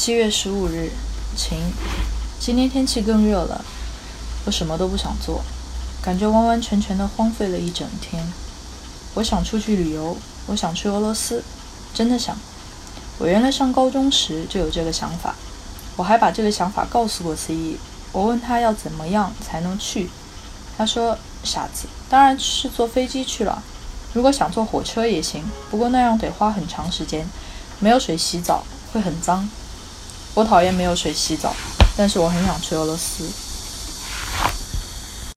七月十五日，晴。今天天气更热了，我什么都不想做，感觉完完全全的荒废了一整天。我想出去旅游，我想去俄罗斯，真的想。我原来上高中时就有这个想法，我还把这个想法告诉过 C E。我问他要怎么样才能去，他说：“傻子，当然是坐飞机去了。如果想坐火车也行，不过那样得花很长时间，没有水洗澡，会很脏。”我讨厌没有水洗澡，但是我很想去俄罗斯。